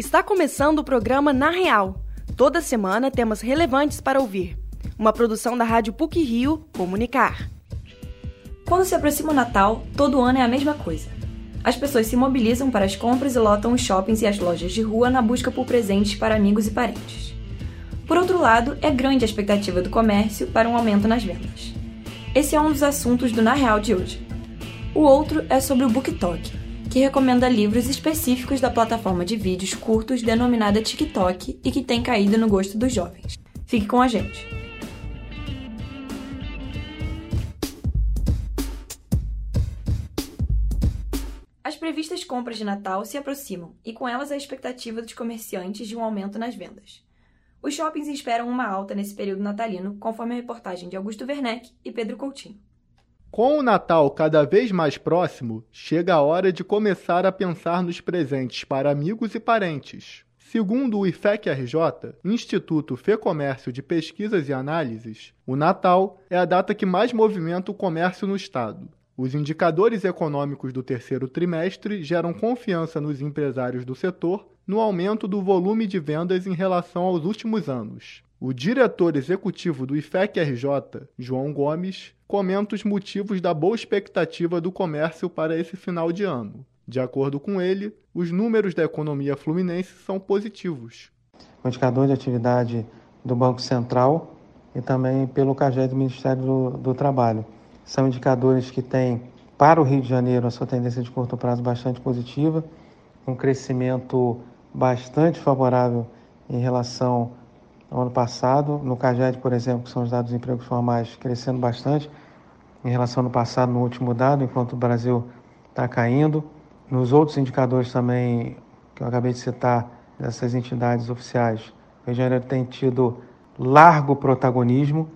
Está começando o programa Na Real. Toda semana temas relevantes para ouvir. Uma produção da Rádio PUC Rio Comunicar. Quando se aproxima o Natal, todo ano é a mesma coisa. As pessoas se mobilizam para as compras e lotam os shoppings e as lojas de rua na busca por presentes para amigos e parentes. Por outro lado, é grande a expectativa do comércio para um aumento nas vendas. Esse é um dos assuntos do Na Real de hoje. O outro é sobre o BookTok, que recomenda livros específicos da plataforma de vídeos curtos denominada TikTok e que tem caído no gosto dos jovens. Fique com a gente! As previstas compras de Natal se aproximam e com elas a expectativa dos comerciantes de um aumento nas vendas. Os shoppings esperam uma alta nesse período natalino, conforme a reportagem de Augusto Werneck e Pedro Coutinho. Com o Natal cada vez mais próximo, chega a hora de começar a pensar nos presentes para amigos e parentes. Segundo o IFEC-RJ, Instituto Fecomércio de Pesquisas e Análises, o Natal é a data que mais movimenta o comércio no estado. Os indicadores econômicos do terceiro trimestre geram confiança nos empresários do setor no aumento do volume de vendas em relação aos últimos anos. O diretor executivo do IFEC-RJ, João Gomes, comenta os motivos da boa expectativa do comércio para esse final de ano. De acordo com ele, os números da economia fluminense são positivos. O indicador de atividade do Banco Central e também pelo CAGED do Ministério do, do Trabalho. São indicadores que têm, para o Rio de Janeiro, a sua tendência de curto prazo bastante positiva, um crescimento bastante favorável em relação ao ano passado. No CAGED, por exemplo, que são os dados de empregos formais, crescendo bastante em relação ao passado, no último dado, enquanto o Brasil está caindo. Nos outros indicadores também, que eu acabei de citar, dessas entidades oficiais, o Rio de Janeiro tem tido largo protagonismo.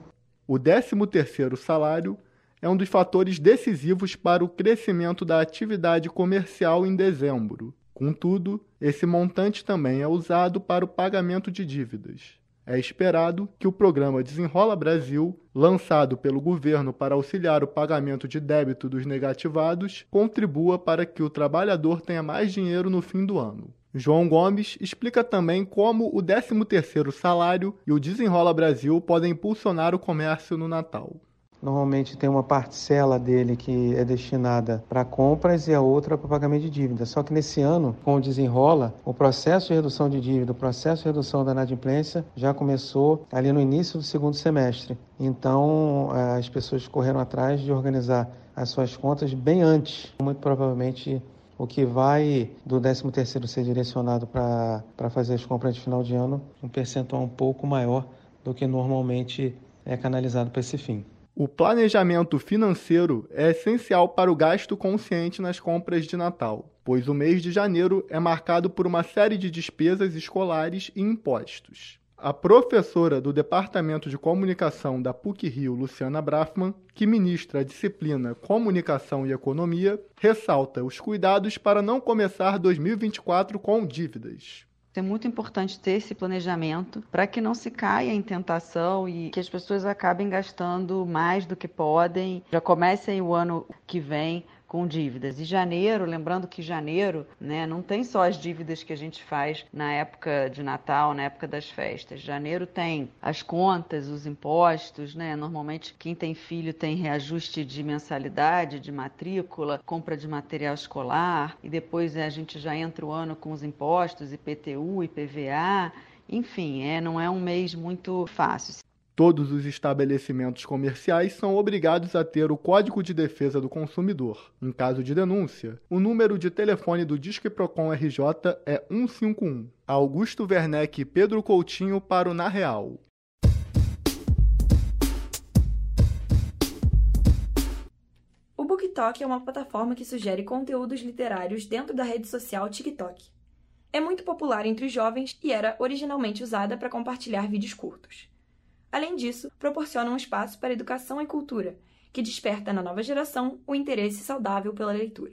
O 13º salário é um dos fatores decisivos para o crescimento da atividade comercial em dezembro. Contudo, esse montante também é usado para o pagamento de dívidas. É esperado que o programa Desenrola Brasil, lançado pelo governo para auxiliar o pagamento de débito dos negativados, contribua para que o trabalhador tenha mais dinheiro no fim do ano. João Gomes explica também como o 13º salário e o Desenrola Brasil podem impulsionar o comércio no Natal. Normalmente tem uma parcela dele que é destinada para compras e a outra para pagamento de dívidas. Só que nesse ano, com o desenrola, o processo de redução de dívida, o processo de redução da inadimplência já começou ali no início do segundo semestre. Então, eh, as pessoas correram atrás de organizar as suas contas bem antes. Muito provavelmente o que vai do 13º ser direcionado para fazer as compras de final de ano, um percentual um pouco maior do que normalmente é canalizado para esse fim. O planejamento financeiro é essencial para o gasto consciente nas compras de Natal, pois o mês de janeiro é marcado por uma série de despesas escolares e impostos. A professora do Departamento de Comunicação da PUC-Rio, Luciana Brafman, que ministra a disciplina Comunicação e Economia, ressalta os cuidados para não começar 2024 com dívidas. É muito importante ter esse planejamento para que não se caia em tentação e que as pessoas acabem gastando mais do que podem, já comecem o ano que vem com dívidas. E janeiro, lembrando que janeiro, né, não tem só as dívidas que a gente faz na época de Natal, na época das festas. Janeiro tem as contas, os impostos, né? Normalmente quem tem filho tem reajuste de mensalidade, de matrícula, compra de material escolar e depois a gente já entra o ano com os impostos, IPTU, IPVA. Enfim, é, não é um mês muito fácil. Todos os estabelecimentos comerciais são obrigados a ter o Código de Defesa do Consumidor. Em caso de denúncia, o número de telefone do Disque Procon RJ é 151. Augusto Werneck e Pedro Coutinho para o Na Real. O BookTok é uma plataforma que sugere conteúdos literários dentro da rede social TikTok. É muito popular entre os jovens e era originalmente usada para compartilhar vídeos curtos. Além disso, proporciona um espaço para educação e cultura, que desperta na nova geração o interesse saudável pela leitura.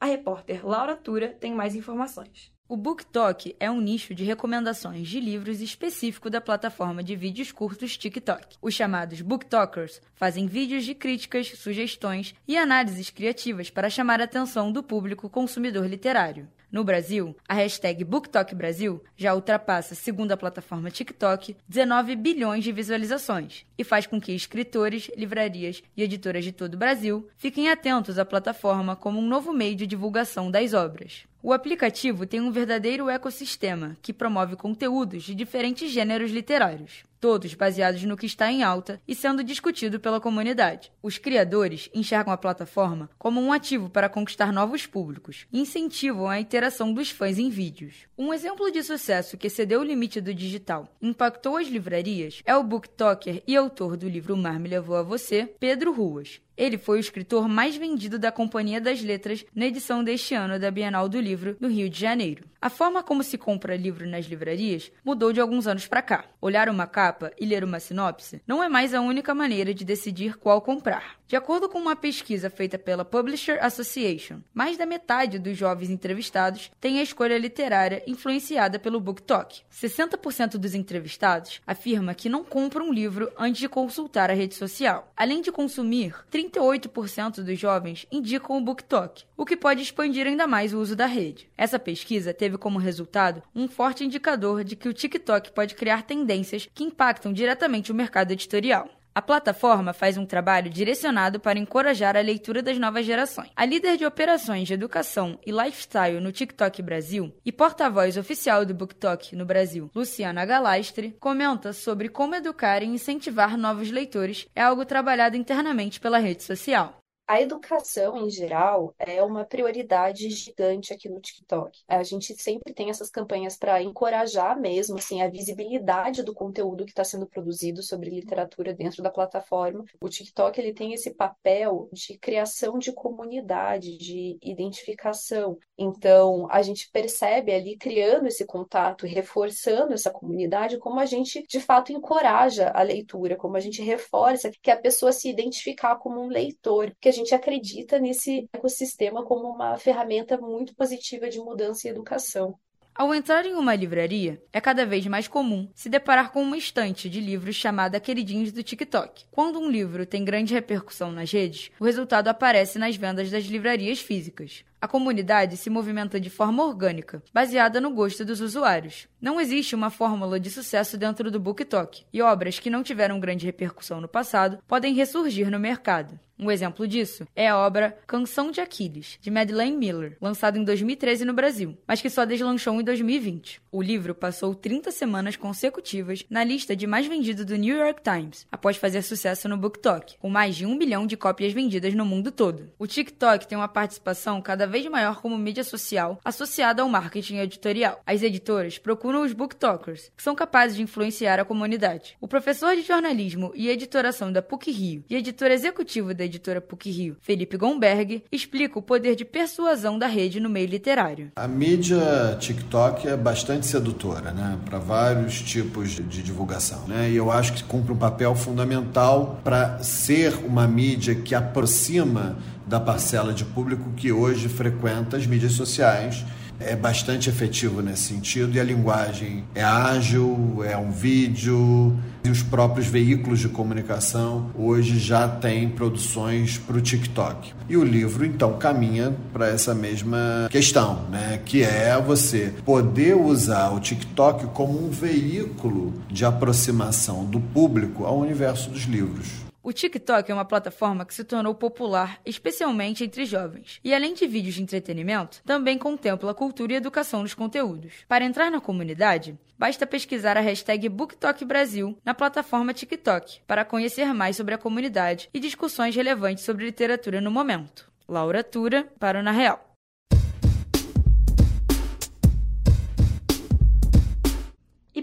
A repórter Laura Tura tem mais informações. O BookTok é um nicho de recomendações de livros específico da plataforma de vídeos curtos TikTok. Os chamados BookTokers fazem vídeos de críticas, sugestões e análises criativas para chamar a atenção do público consumidor literário. No Brasil, a hashtag BookTokBrasil já ultrapassa, segundo a plataforma TikTok, 19 bilhões de visualizações e faz com que escritores, livrarias e editoras de todo o Brasil fiquem atentos à plataforma como um novo meio de divulgação das obras. O aplicativo tem um verdadeiro ecossistema que promove conteúdos de diferentes gêneros literários, todos baseados no que está em alta e sendo discutido pela comunidade. Os criadores enxergam a plataforma como um ativo para conquistar novos públicos e incentivam a interação dos fãs em vídeos. Um exemplo de sucesso que excedeu o limite do digital impactou as livrarias é o booktoker e autor do livro Mar Me Levou a Você, Pedro Ruas. Ele foi o escritor mais vendido da Companhia das Letras na edição deste ano da Bienal do Livro no Rio de Janeiro. A forma como se compra livro nas livrarias mudou de alguns anos para cá. Olhar uma capa e ler uma sinopse não é mais a única maneira de decidir qual comprar. De acordo com uma pesquisa feita pela Publisher Association, mais da metade dos jovens entrevistados tem a escolha literária influenciada pelo BookTok. 60% dos entrevistados afirma que não compram um livro antes de consultar a rede social. Além de consumir, 38% dos jovens indicam o BookTok, o que pode expandir ainda mais o uso da rede. Essa pesquisa teve como resultado um forte indicador de que o TikTok pode criar tendências que impactam diretamente o mercado editorial. A plataforma faz um trabalho direcionado para encorajar a leitura das novas gerações. A líder de operações de educação e lifestyle no TikTok Brasil e porta-voz oficial do BookTok no Brasil, Luciana Galastre, comenta sobre como educar e incentivar novos leitores é algo trabalhado internamente pela rede social. A educação, em geral, é uma prioridade gigante aqui no TikTok. A gente sempre tem essas campanhas para encorajar mesmo assim, a visibilidade do conteúdo que está sendo produzido sobre literatura dentro da plataforma. O TikTok ele tem esse papel de criação de comunidade, de identificação. Então, a gente percebe ali, criando esse contato, reforçando essa comunidade, como a gente de fato encoraja a leitura, como a gente reforça que a pessoa se identificar como um leitor. Porque a gente acredita nesse ecossistema como uma ferramenta muito positiva de mudança e educação. Ao entrar em uma livraria, é cada vez mais comum se deparar com uma estante de livros chamada Queridinhos do TikTok. Quando um livro tem grande repercussão nas redes, o resultado aparece nas vendas das livrarias físicas. A comunidade se movimenta de forma orgânica, baseada no gosto dos usuários. Não existe uma fórmula de sucesso dentro do BookTok, e obras que não tiveram grande repercussão no passado podem ressurgir no mercado. Um exemplo disso é a obra Canção de Aquiles, de Madeleine Miller, lançado em 2013 no Brasil, mas que só deslanchou em 2020. O livro passou 30 semanas consecutivas na lista de mais vendido do New York Times, após fazer sucesso no BookTok, com mais de um milhão de cópias vendidas no mundo todo. O TikTok tem uma participação cada vez maior como mídia social associada ao marketing editorial. As editoras procuram os booktokers, que são capazes de influenciar a comunidade. O professor de jornalismo e editoração da PUC-Rio e editor executivo da editora PUC-Rio, Felipe Gomberg, explica o poder de persuasão da rede no meio literário. A mídia TikTok é bastante sedutora, né, para vários tipos de divulgação, né? E eu acho que cumpre um papel fundamental para ser uma mídia que aproxima da parcela de público que hoje frequenta as mídias sociais é bastante efetivo nesse sentido e a linguagem é ágil, é um vídeo e os próprios veículos de comunicação hoje já têm produções para o TikTok. E o livro então caminha para essa mesma questão, né, que é você poder usar o TikTok como um veículo de aproximação do público ao universo dos livros. O TikTok é uma plataforma que se tornou popular, especialmente entre jovens, e além de vídeos de entretenimento, também contempla cultura e educação nos conteúdos. Para entrar na comunidade, basta pesquisar a hashtag BookTokBrasil na plataforma TikTok para conhecer mais sobre a comunidade e discussões relevantes sobre literatura no momento. Laura Tura, para o Na Real.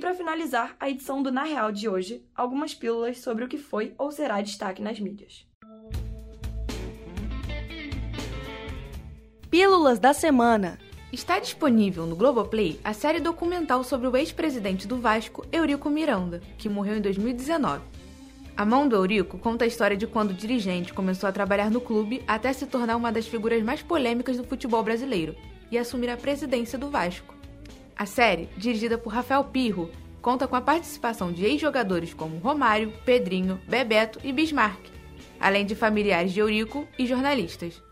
Para finalizar a edição do Na Real de hoje, algumas pílulas sobre o que foi ou será destaque nas mídias. Pílulas da semana. Está disponível no Globoplay a série documental sobre o ex-presidente do Vasco, Eurico Miranda, que morreu em 2019. A mão do Eurico conta a história de quando o dirigente começou a trabalhar no clube até se tornar uma das figuras mais polêmicas do futebol brasileiro e assumir a presidência do Vasco. A série, dirigida por Rafael Pirro, conta com a participação de ex-jogadores como Romário, Pedrinho, Bebeto e Bismarck, além de familiares de Eurico e jornalistas.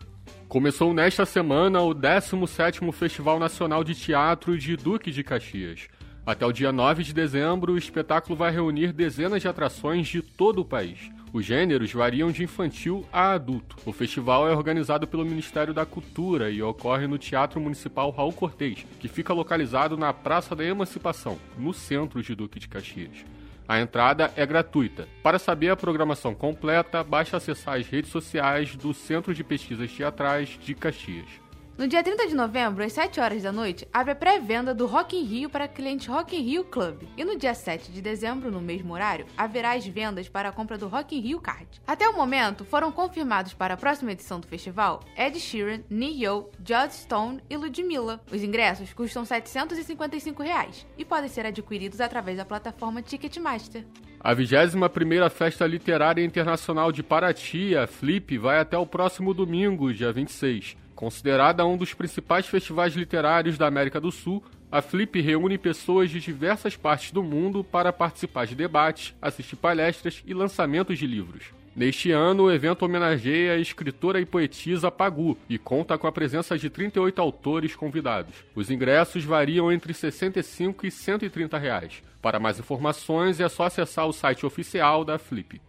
Começou nesta semana o 17º Festival Nacional de Teatro de Duque de Caxias. Até o dia 9 de dezembro, o espetáculo vai reunir dezenas de atrações de todo o país. Os gêneros variam de infantil a adulto. O festival é organizado pelo Ministério da Cultura e ocorre no Teatro Municipal Raul Cortez, que fica localizado na Praça da Emancipação, no centro de Duque de Caxias. A entrada é gratuita. Para saber a programação completa, basta acessar as redes sociais do Centro de Pesquisas Teatrais de Caxias. No dia 30 de novembro, às 7 horas da noite, abre a pré-venda do Rock in Rio para cliente Rock in Rio Club. E no dia 7 de dezembro, no mesmo horário, haverá as vendas para a compra do Rock in Rio Card. Até o momento, foram confirmados para a próxima edição do festival Ed Sheeran, Ne-Yo, Judd Stone e Ludmilla. Os ingressos custam 755 reais e podem ser adquiridos através da plataforma Ticketmaster. A 21ª Festa Literária Internacional de Paraty, a Flip, vai até o próximo domingo, dia 26. Considerada um dos principais festivais literários da América do Sul, a Flip reúne pessoas de diversas partes do mundo para participar de debates, assistir palestras e lançamentos de livros. Neste ano, o evento homenageia a escritora e poetisa Pagu e conta com a presença de 38 autores convidados. Os ingressos variam entre 65 e 130 reais. Para mais informações, é só acessar o site oficial da Flip.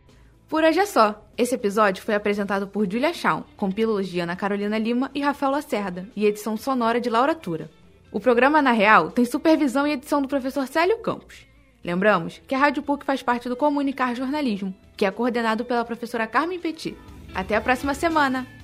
Por hoje é só. Esse episódio foi apresentado por Julia Shawn, com pílulas de Ana Carolina Lima e Rafael Lacerda, e edição sonora de Laura Tura. O programa Na Real tem supervisão e edição do professor Célio Campos. Lembramos que a Rádio PUC faz parte do Comunicar Jornalismo, que é coordenado pela professora Carmen Petit. Até a próxima semana!